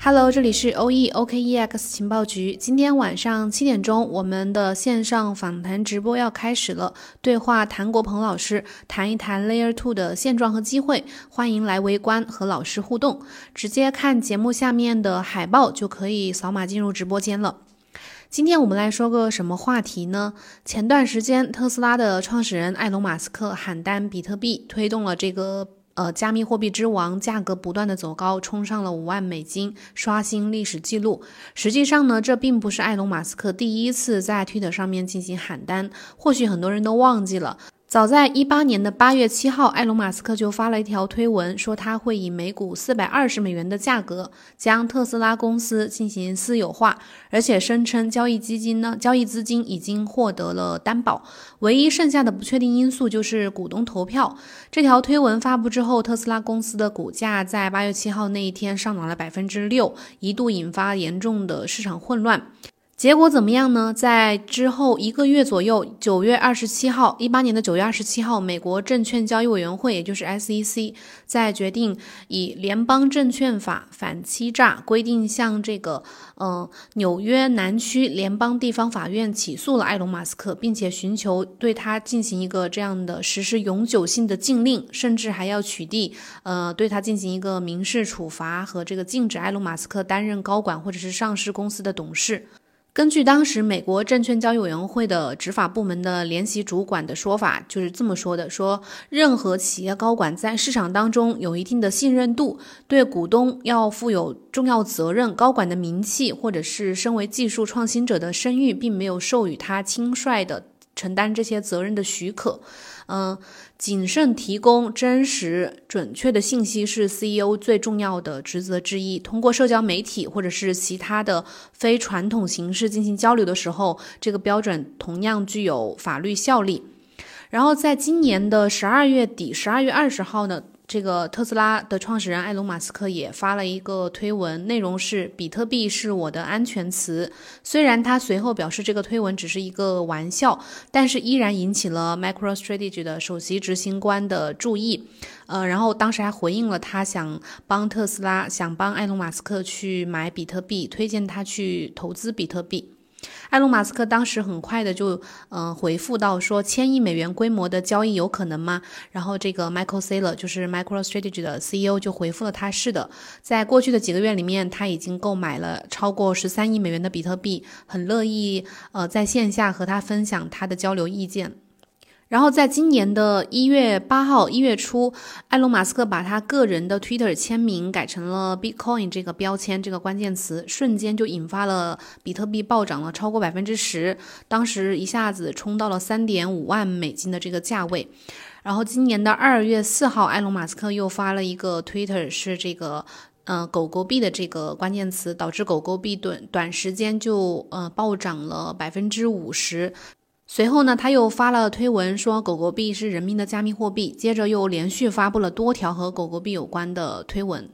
Hello，这里是 O E O K E X 情报局。今天晚上七点钟，我们的线上访谈直播要开始了。对话谭国鹏老师，谈一谈 Layer Two 的现状和机会。欢迎来围观和老师互动，直接看节目下面的海报就可以扫码进入直播间了。今天我们来说个什么话题呢？前段时间，特斯拉的创始人埃隆·马斯克喊单比特币，推动了这个。呃，加密货币之王价格不断的走高，冲上了五万美金，刷新历史记录。实际上呢，这并不是埃隆·马斯克第一次在推特上面进行喊单，或许很多人都忘记了。早在一八年的八月七号，埃隆·马斯克就发了一条推文，说他会以每股四百二十美元的价格将特斯拉公司进行私有化，而且声称交易基金呢，交易资金已经获得了担保，唯一剩下的不确定因素就是股东投票。这条推文发布之后，特斯拉公司的股价在八月七号那一天上涨了百分之六，一度引发严重的市场混乱。结果怎么样呢？在之后一个月左右，九月二十七号，一八年的九月二十七号，美国证券交易委员会，也就是 SEC，在决定以联邦证券法反欺诈规定向这个呃纽约南区联邦地方法院起诉了埃隆·马斯克，并且寻求对他进行一个这样的实施永久性的禁令，甚至还要取缔呃对他进行一个民事处罚和这个禁止埃隆·马斯克担任高管或者是上市公司的董事。根据当时美国证券交易委员会的执法部门的联席主管的说法，就是这么说的：说任何企业高管在市场当中有一定的信任度，对股东要负有重要责任，高管的名气或者是身为技术创新者的声誉，并没有授予他轻率的承担这些责任的许可。嗯，谨慎提供真实准确的信息是 CEO 最重要的职责之一。通过社交媒体或者是其他的非传统形式进行交流的时候，这个标准同样具有法律效力。然后，在今年的十二月底，十二月二十号呢？这个特斯拉的创始人埃隆·马斯克也发了一个推文，内容是“比特币是我的安全词”。虽然他随后表示这个推文只是一个玩笑，但是依然引起了 MicroStrategy 的首席执行官的注意。呃，然后当时还回应了他想帮特斯拉、想帮埃隆·马斯克去买比特币，推荐他去投资比特币。埃隆·马斯克当时很快的就嗯回复到说，千亿美元规模的交易有可能吗？然后这个 Michael Saylor 就是 MicroStrategy 的 CEO 就回复了他，是的，在过去的几个月里面，他已经购买了超过十三亿美元的比特币，很乐意呃在线下和他分享他的交流意见。然后在今年的一月八号一月初，埃隆·马斯克把他个人的 Twitter 签名改成了 Bitcoin 这个标签这个关键词，瞬间就引发了比特币暴涨了超过百分之十，当时一下子冲到了三点五万美金的这个价位。然后今年的二月四号，埃隆·马斯克又发了一个 Twitter，是这个呃狗狗币的这个关键词，导致狗狗币短短时间就呃暴涨了百分之五十。随后呢，他又发了推文说狗狗币是人民的加密货币，接着又连续发布了多条和狗狗币有关的推文。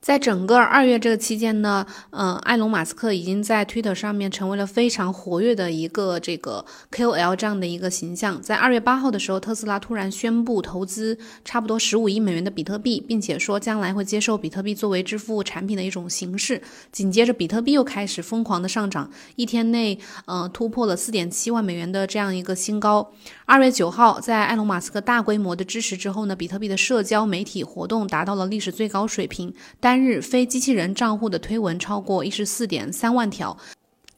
在整个二月这个期间呢，嗯，埃隆·马斯克已经在 Twitter 上面成为了非常活跃的一个这个 KOL 这样的一个形象。在二月八号的时候，特斯拉突然宣布投资差不多十五亿美元的比特币，并且说将来会接受比特币作为支付产品的一种形式。紧接着，比特币又开始疯狂的上涨，一天内，呃，突破了四点七万美元的这样一个新高。二月九号，在埃隆·马斯克大规模的支持之后呢，比特币的社交媒体活动达到了历史最高水平，但单日非机器人账户的推文超过一十四点三万条，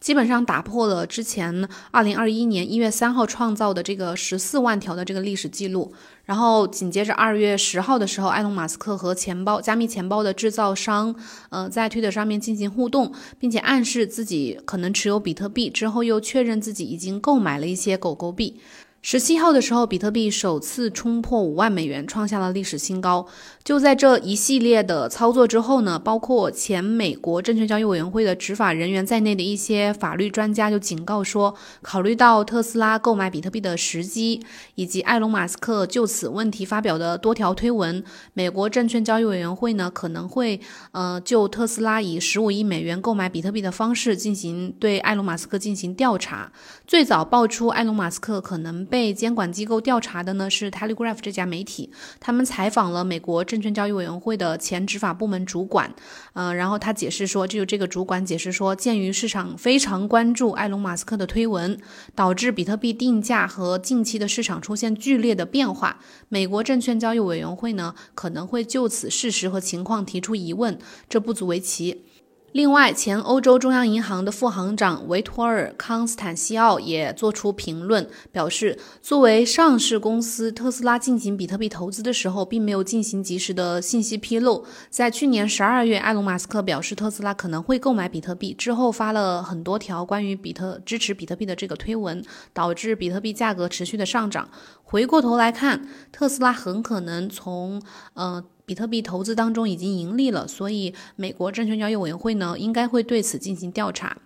基本上打破了之前二零二一年一月三号创造的这个十四万条的这个历史记录。然后紧接着二月十号的时候，埃隆·马斯克和钱包加密钱包的制造商，呃，在推特上面进行互动，并且暗示自己可能持有比特币，之后又确认自己已经购买了一些狗狗币。十七号的时候，比特币首次冲破五万美元，创下了历史新高。就在这一系列的操作之后呢，包括前美国证券交易委员会的执法人员在内的一些法律专家就警告说，考虑到特斯拉购买比特币的时机，以及埃隆·马斯克就此问题发表的多条推文，美国证券交易委员会呢可能会呃就特斯拉以十五亿美元购买比特币的方式进行对埃隆·马斯克进行调查。最早爆出埃隆·马斯克可能。被监管机构调查的呢是 Telegraph 这家媒体，他们采访了美国证券交易委员会的前执法部门主管，呃，然后他解释说，就这个主管解释说，鉴于市场非常关注埃隆·马斯克的推文，导致比特币定价和近期的市场出现剧烈的变化，美国证券交易委员会呢可能会就此事实和情况提出疑问，这不足为奇。另外，前欧洲中央银行的副行长维托尔·康斯坦西奥也作出评论，表示，作为上市公司，特斯拉进行比特币投资的时候，并没有进行及时的信息披露。在去年十二月，埃隆·马斯克表示特斯拉可能会购买比特币之后，发了很多条关于比特支持比特币的这个推文，导致比特币价格持续的上涨。回过头来看，特斯拉很可能从呃。比特币投资当中已经盈利了，所以美国证券交易委员会呢应该会对此进行调查。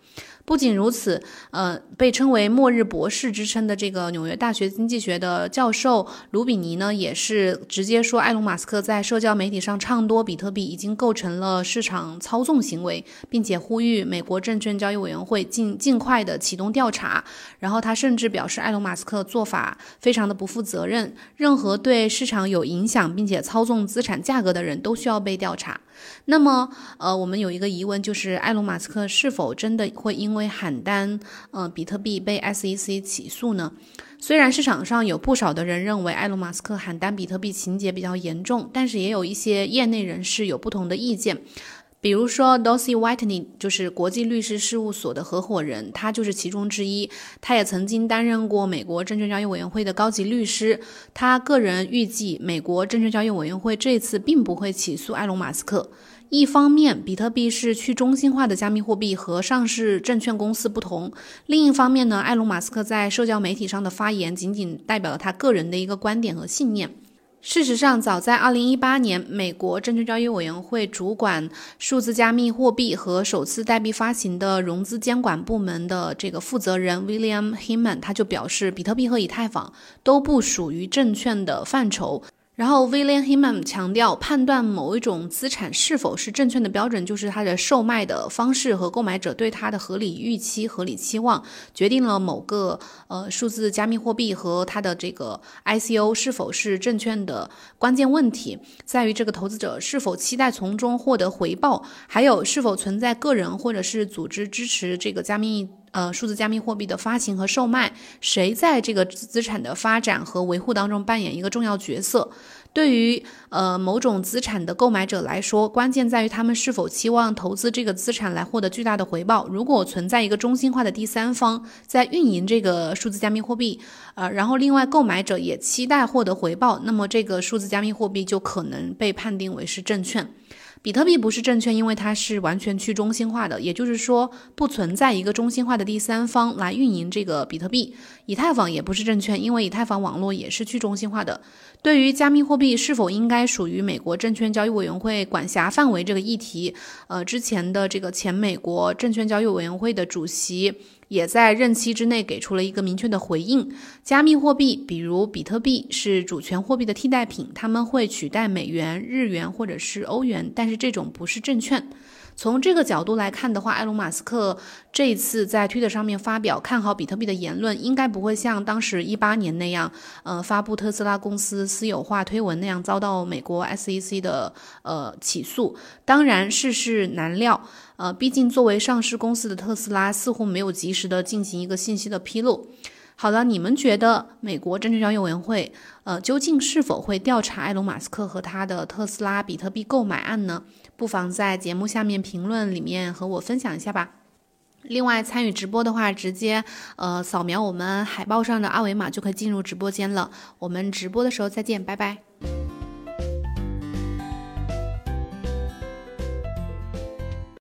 不仅如此，呃，被称为“末日博士”之称的这个纽约大学经济学的教授卢比尼呢，也是直接说，埃隆·马斯克在社交媒体上唱多比特币已经构成了市场操纵行为，并且呼吁美国证券交易委员会尽尽快的启动调查。然后他甚至表示，埃隆·马斯克做法非常的不负责任，任何对市场有影响并且操纵资产价格的人都需要被调查。那么，呃，我们有一个疑问，就是埃隆·马斯克是否真的会因为喊单，嗯，比特币被 SEC 起诉呢？虽然市场上有不少的人认为埃隆·马斯克喊单比特币情节比较严重，但是也有一些业内人士有不同的意见。比如说，Dorsey Whitney 就是国际律师事务所的合伙人，他就是其中之一。他也曾经担任过美国证券交易委员会的高级律师。他个人预计，美国证券交易委员会这次并不会起诉埃隆·马斯克。一方面，比特币是去中心化的加密货币，和上市证券公司不同；另一方面呢，埃隆·马斯克在社交媒体上的发言，仅仅代表了他个人的一个观点和信念。事实上，早在2018年，美国证券交易委员会主管数字加密货币和首次代币发行的融资监管部门的这个负责人 William Hinman，他就表示，比特币和以太坊都不属于证券的范畴。然后，William Hinman 强调，判断某一种资产是否是证券的标准，就是它的售卖的方式和购买者对它的合理预期、合理期望，决定了某个呃数字加密货币和它的这个 ICO 是否是证券的关键问题，在于这个投资者是否期待从中获得回报，还有是否存在个人或者是组织支持这个加密。呃，数字加密货币的发行和售卖，谁在这个资产的发展和维护当中扮演一个重要角色？对于呃某种资产的购买者来说，关键在于他们是否期望投资这个资产来获得巨大的回报。如果存在一个中心化的第三方在运营这个数字加密货币，呃，然后另外购买者也期待获得回报，那么这个数字加密货币就可能被判定为是证券。比特币不是证券，因为它是完全去中心化的，也就是说不存在一个中心化的第三方来运营这个比特币。以太坊也不是证券，因为以太坊网络也是去中心化的。对于加密货币是否应该属于美国证券交易委员会管辖范围这个议题，呃，之前的这个前美国证券交易委员会的主席。也在任期之内给出了一个明确的回应：加密货币，比如比特币，是主权货币的替代品，他们会取代美元、日元或者是欧元，但是这种不是证券。从这个角度来看的话，埃隆·马斯克这一次在推特上面发表看好比特币的言论，应该不会像当时一八年那样，呃，发布特斯拉公司私有化推文那样遭到美国 SEC 的呃起诉。当然，世事难料，呃，毕竟作为上市公司的特斯拉似乎没有及时的进行一个信息的披露。好的，你们觉得美国证券交易委员会，呃，究竟是否会调查埃隆·马斯克和他的特斯拉比特币购买案呢？不妨在节目下面评论里面和我分享一下吧。另外，参与直播的话，直接呃扫描我们海报上的二维码就可以进入直播间了。我们直播的时候再见，拜拜。